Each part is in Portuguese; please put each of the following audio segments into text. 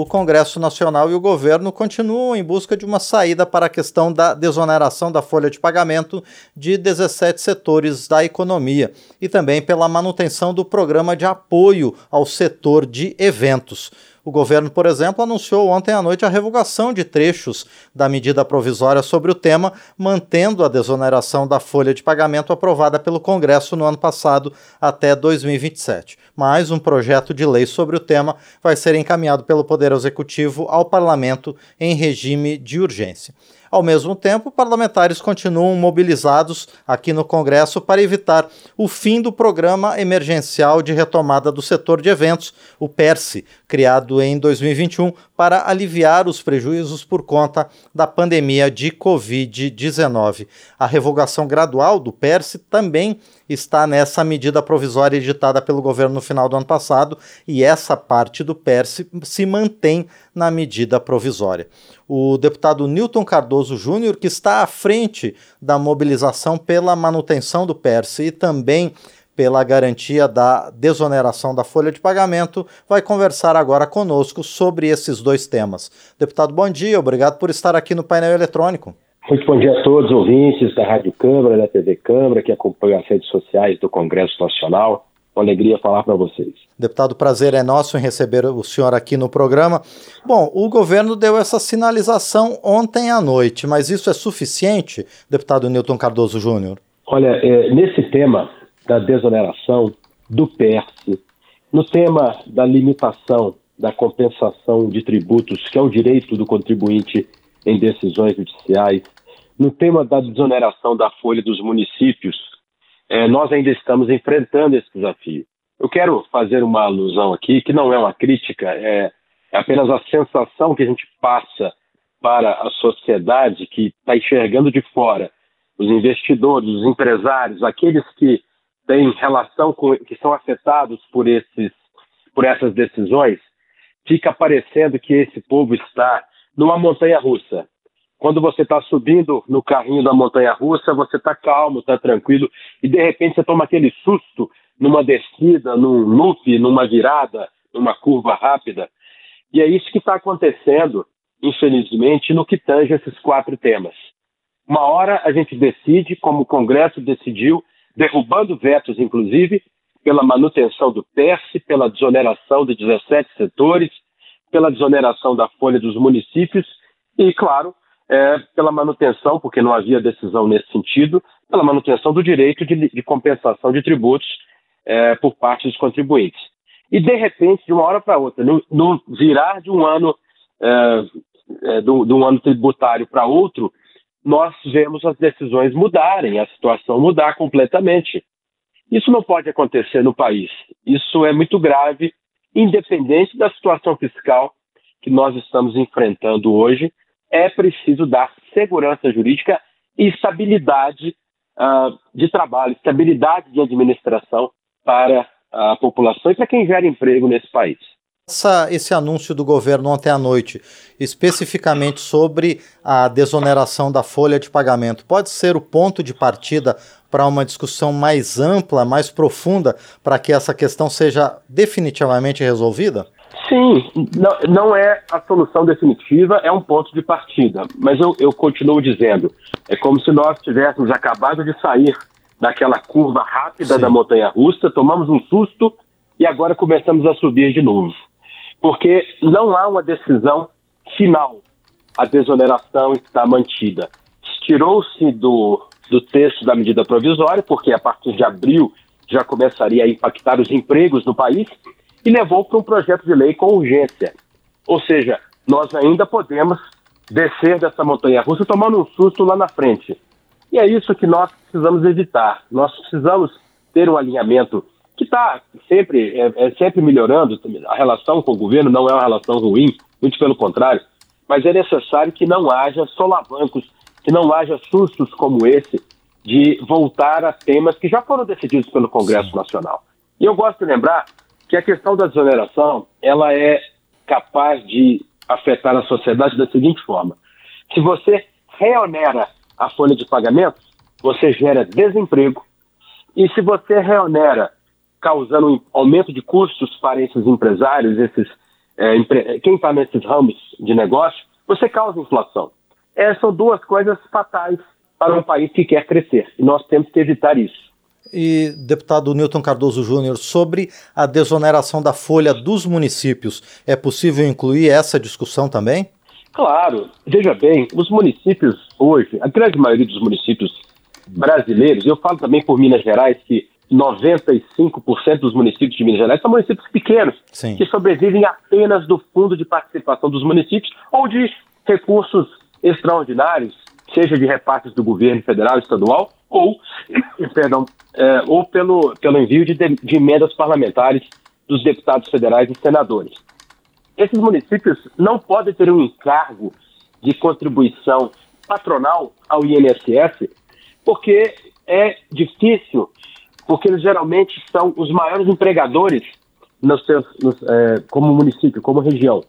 o Congresso Nacional e o governo continuam em busca de uma saída para a questão da desoneração da folha de pagamento de 17 setores da economia e também pela manutenção do programa de apoio ao setor de eventos. O governo, por exemplo, anunciou ontem à noite a revogação de trechos da medida provisória sobre o tema, mantendo a desoneração da folha de pagamento aprovada pelo Congresso no ano passado até 2027. Mas um projeto de lei sobre o tema vai ser encaminhado pelo Poder Executivo ao Parlamento em regime de urgência. Ao mesmo tempo, parlamentares continuam mobilizados aqui no Congresso para evitar o fim do Programa Emergencial de Retomada do Setor de Eventos, o PERSE, criado em 2021 para aliviar os prejuízos por conta da pandemia de Covid-19. A revogação gradual do PERSE também está nessa medida provisória editada pelo governo no final do ano passado e essa parte do PERSE se mantém na medida provisória. O deputado Newton Cardoso Júnior, que está à frente da mobilização pela manutenção do PERSE e também pela garantia da desoneração da folha de pagamento, vai conversar agora conosco sobre esses dois temas. Deputado, bom dia, obrigado por estar aqui no painel eletrônico. Muito bom dia a todos os ouvintes da Rádio Câmara, da TV Câmara, que acompanham as redes sociais do Congresso Nacional. Uma alegria falar para vocês. Deputado, prazer é nosso em receber o senhor aqui no programa. Bom, o governo deu essa sinalização ontem à noite, mas isso é suficiente, deputado Newton Cardoso Júnior? Olha, é, nesse tema, da desoneração, do PERSE, no tema da limitação da compensação de tributos, que é o direito do contribuinte em decisões judiciais, no tema da desoneração da folha dos municípios, é, nós ainda estamos enfrentando esse desafio. Eu quero fazer uma alusão aqui, que não é uma crítica, é, é apenas a sensação que a gente passa para a sociedade que está enxergando de fora, os investidores, os empresários, aqueles que têm relação com, que são afetados por esses, por essas decisões, fica parecendo que esse povo está numa montanha russa. Quando você está subindo no carrinho da montanha russa, você está calmo, está tranquilo, e de repente você toma aquele susto numa descida, num loop, numa virada, numa curva rápida. E é isso que está acontecendo, infelizmente, no que tange esses quatro temas. Uma hora a gente decide, como o Congresso decidiu, derrubando vetos, inclusive, pela manutenção do PERSE, pela desoneração de 17 setores, pela desoneração da folha dos municípios e, claro, é, pela manutenção, porque não havia decisão nesse sentido, pela manutenção do direito de, de compensação de tributos é, por parte dos contribuintes. E, de repente, de uma hora para outra, no, no, virar de um ano, é, é do, de um ano tributário para outro, nós vemos as decisões mudarem, a situação mudar completamente. Isso não pode acontecer no país. Isso é muito grave, independente da situação fiscal que nós estamos enfrentando hoje. É preciso dar segurança jurídica e estabilidade uh, de trabalho, estabilidade de administração para a população e para quem gera emprego nesse país. Essa, esse anúncio do governo ontem à noite, especificamente sobre a desoneração da folha de pagamento, pode ser o ponto de partida para uma discussão mais ampla, mais profunda, para que essa questão seja definitivamente resolvida? Sim, não, não, é a solução definitiva, é um ponto de partida. Mas eu, eu continuo dizendo, é como se nós tivéssemos acabado de sair daquela curva rápida Sim. da montanha russa, tomamos um susto e agora começamos a subir de novo porque não há uma decisão final. A desoneração está mantida. Tirou-se do, do texto da medida provisória, porque a partir de abril já começaria a impactar os empregos no país, e levou para um projeto de lei com urgência. Ou seja, nós ainda podemos descer dessa montanha russa tomando um susto lá na frente. E é isso que nós precisamos evitar. Nós precisamos ter um alinhamento que está sempre, é, é, sempre melhorando. A relação com o governo não é uma relação ruim, muito pelo contrário, mas é necessário que não haja solavancos, que não haja sustos como esse de voltar a temas que já foram decididos pelo Congresso Sim. Nacional. E eu gosto de lembrar que a questão da desoneração ela é capaz de afetar a sociedade da seguinte forma: se você reonera a folha de pagamento, você gera desemprego, e se você reonera causando um aumento de custos para esses empresários, esses é, quem está nesses ramos de negócio, você causa inflação. Essas são duas coisas fatais para um país que quer crescer. E nós temos que evitar isso. E, deputado Newton Cardoso Júnior, sobre a desoneração da folha dos municípios, é possível incluir essa discussão também? Claro. Veja bem, os municípios hoje, a grande maioria dos municípios brasileiros, eu falo também por Minas Gerais, que 95% dos municípios de Minas Gerais são municípios pequenos, Sim. que sobrevivem apenas do fundo de participação dos municípios ou de recursos extraordinários, seja de repartes do governo federal estadual, ou, perdão, é, ou pelo, pelo envio de, de emendas parlamentares dos deputados federais e senadores. Esses municípios não podem ter um encargo de contribuição patronal ao INSS, porque é difícil, porque eles geralmente são os maiores empregadores nos seus, nos, é, como município, como região.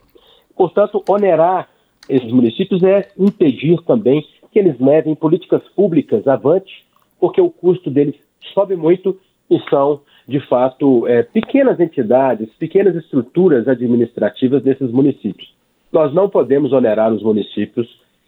Portanto, onerar esses municípios é impedir também que eles levem políticas públicas avante, porque o custo deles sobe muito e são, de fato, é, pequenas entidades, pequenas estruturas administrativas desses municípios. Nós não podemos onerar os municípios.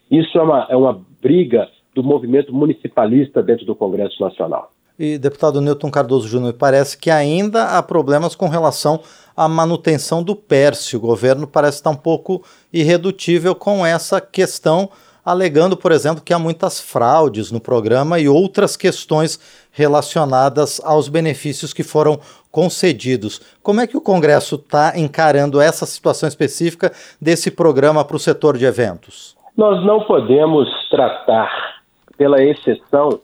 Isso é uma, é uma briga do movimento municipalista dentro do Congresso Nacional. E, deputado Newton Cardoso Júnior, parece que ainda há problemas com relação à manutenção do PERSE. O governo parece estar um pouco irredutível com essa questão, alegando, por exemplo, que há muitas fraudes no programa e outras questões relacionadas aos benefícios que foram concedidos. Como é que o Congresso está encarando essa situação específica desse programa para o setor de eventos? Nós não podemos tratar, pela exceção,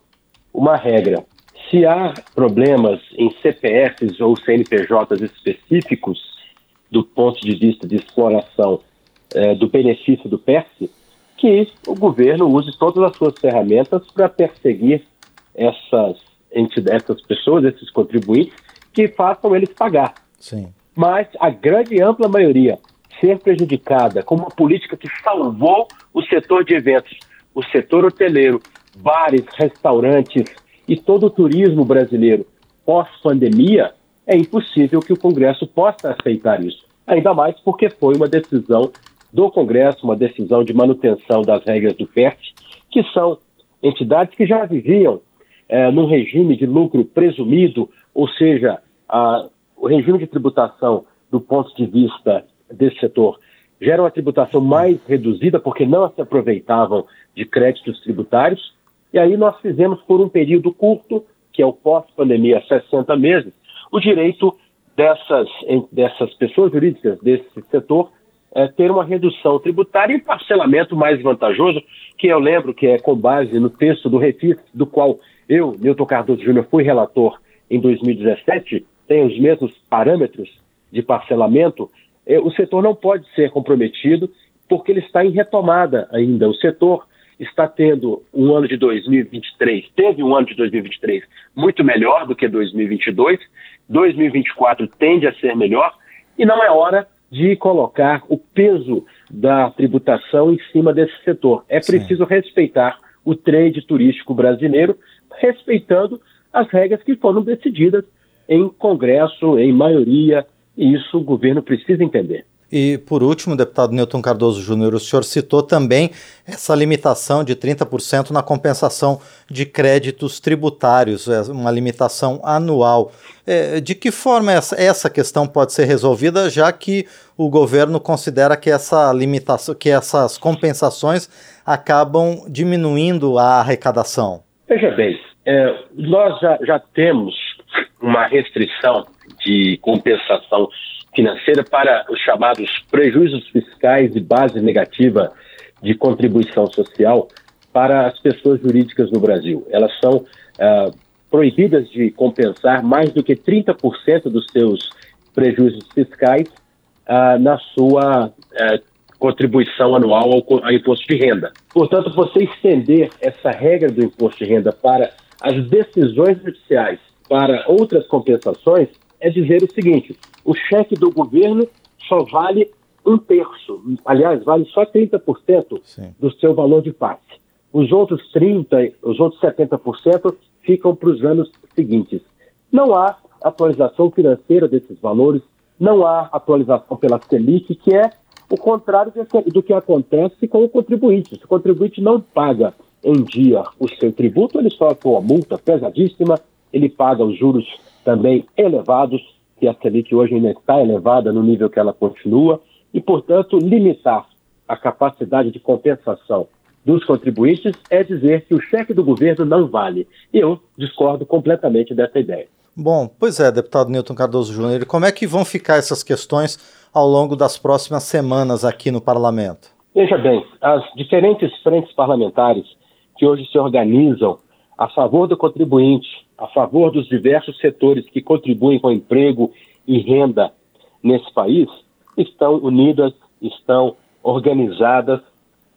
uma regra. Se há problemas em CPFs ou CNPJs específicos, do ponto de vista de exploração eh, do benefício do PERS, que o governo use todas as suas ferramentas para perseguir essas, essas pessoas, esses contribuintes, que façam eles pagar. Sim. Mas a grande ampla maioria ser prejudicada com uma política que salvou o setor de eventos, o setor hoteleiro, bares, restaurantes, e todo o turismo brasileiro pós-pandemia, é impossível que o Congresso possa aceitar isso. Ainda mais porque foi uma decisão do Congresso, uma decisão de manutenção das regras do PERT, que são entidades que já viviam é, num regime de lucro presumido, ou seja, a, o regime de tributação do ponto de vista desse setor gera uma tributação mais reduzida porque não se aproveitavam de créditos tributários. E aí nós fizemos por um período curto, que é o pós-pandemia, 60 meses, o direito dessas, dessas pessoas jurídicas desse setor é, ter uma redução tributária e parcelamento mais vantajoso, que eu lembro que é com base no texto do refis, do qual eu, Nilton Cardoso Júnior, fui relator em 2017, tem os mesmos parâmetros de parcelamento, é, o setor não pode ser comprometido porque ele está em retomada ainda. O setor está tendo um ano de 2023, teve um ano de 2023 muito melhor do que 2022, 2024 tende a ser melhor, e não é hora de colocar o peso da tributação em cima desse setor. É preciso Sim. respeitar o trade turístico brasileiro, respeitando as regras que foram decididas em Congresso, em maioria, e isso o governo precisa entender. E, por último, deputado Newton Cardoso Júnior, o senhor citou também essa limitação de 30% na compensação de créditos tributários, é uma limitação anual. É, de que forma essa, questão pode ser resolvida, já que o governo considera que essa limitação, que essas compensações acabam diminuindo a arrecadação? Veja bem, é, nós já, já temos uma restrição de compensação financeira para os chamados prejuízos fiscais e base negativa de contribuição social para as pessoas jurídicas no Brasil. Elas são ah, proibidas de compensar mais do que 30% dos seus prejuízos fiscais ah, na sua ah, contribuição anual ao, ao imposto de renda. Portanto, você estender essa regra do imposto de renda para as decisões judiciais para outras compensações é dizer o seguinte: o cheque do governo só vale um terço, aliás, vale só 30% Sim. do seu valor de passe. Os outros 30%, os outros 70% ficam para os anos seguintes. Não há atualização financeira desses valores não há atualização pela Selic, que é o contrário do que acontece com o contribuinte. Se o contribuinte não paga em dia o seu tributo, ele sofre uma multa pesadíssima, ele paga os juros também elevados, que a Selic hoje ainda está elevada no nível que ela continua, e, portanto, limitar a capacidade de compensação dos contribuintes é dizer que o cheque do governo não vale. Eu discordo completamente dessa ideia. Bom, pois é, deputado Newton Cardoso Júnior, como é que vão ficar essas questões ao longo das próximas semanas aqui no parlamento? Veja bem, as diferentes frentes parlamentares que hoje se organizam a favor do contribuinte, a favor dos diversos setores que contribuem com emprego e renda nesse país, estão unidas, estão organizadas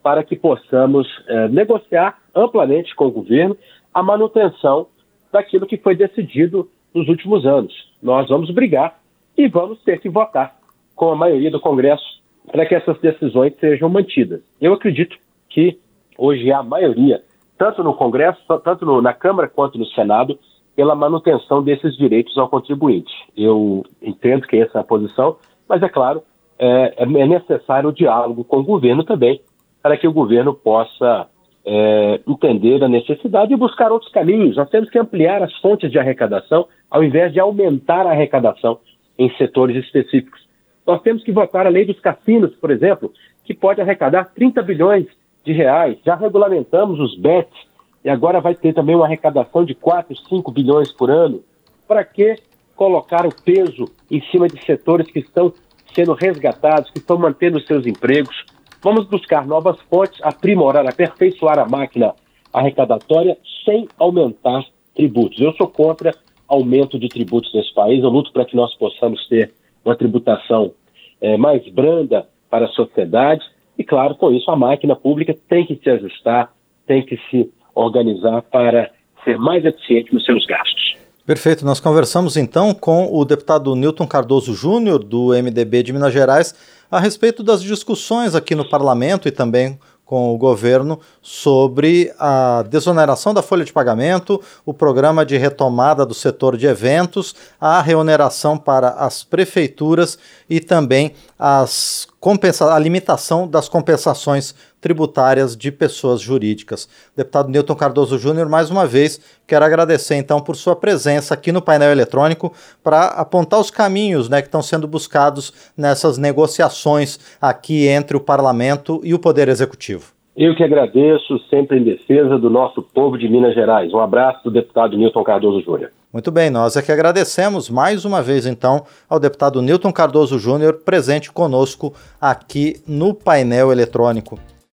para que possamos eh, negociar amplamente com o governo a manutenção daquilo que foi decidido nos últimos anos. Nós vamos brigar e vamos ter que votar com a maioria do Congresso para que essas decisões sejam mantidas. Eu acredito que hoje há maioria, tanto no Congresso, tanto no, na Câmara quanto no Senado, pela manutenção desses direitos ao contribuinte. Eu entendo que essa é a posição, mas é claro, é, é necessário o diálogo com o governo também, para que o governo possa é, entender a necessidade e buscar outros caminhos. Nós temos que ampliar as fontes de arrecadação, ao invés de aumentar a arrecadação em setores específicos. Nós temos que votar a lei dos cassinos, por exemplo, que pode arrecadar 30 bilhões de reais. Já regulamentamos os BETs e agora vai ter também uma arrecadação de 4, 5 bilhões por ano. Para que colocar o peso em cima de setores que estão sendo resgatados, que estão mantendo seus empregos? Vamos buscar novas fontes, aprimorar, aperfeiçoar a máquina arrecadatória sem aumentar tributos. Eu sou contra aumento de tributos nesse país, eu luto para que nós possamos ter uma tributação é, mais branda para a sociedade e, claro, com isso a máquina pública tem que se ajustar, tem que se organizar para ser mais eficiente nos seus gastos. Perfeito. Nós conversamos então com o deputado Newton Cardoso Júnior, do MDB de Minas Gerais, a respeito das discussões aqui no parlamento e também com o governo sobre a desoneração da folha de pagamento, o programa de retomada do setor de eventos, a reoneração para as prefeituras e também as compensa a limitação das compensações tributárias de pessoas jurídicas. Deputado Newton Cardoso Júnior, mais uma vez, quero agradecer então por sua presença aqui no painel eletrônico para apontar os caminhos né, que estão sendo buscados nessas negociações aqui entre o parlamento e o Poder Executivo. Eu que agradeço, sempre em defesa do nosso povo de Minas Gerais. Um abraço do deputado Newton Cardoso Júnior. Muito bem, nós é que agradecemos mais uma vez então ao deputado Newton Cardoso Júnior presente conosco aqui no painel eletrônico.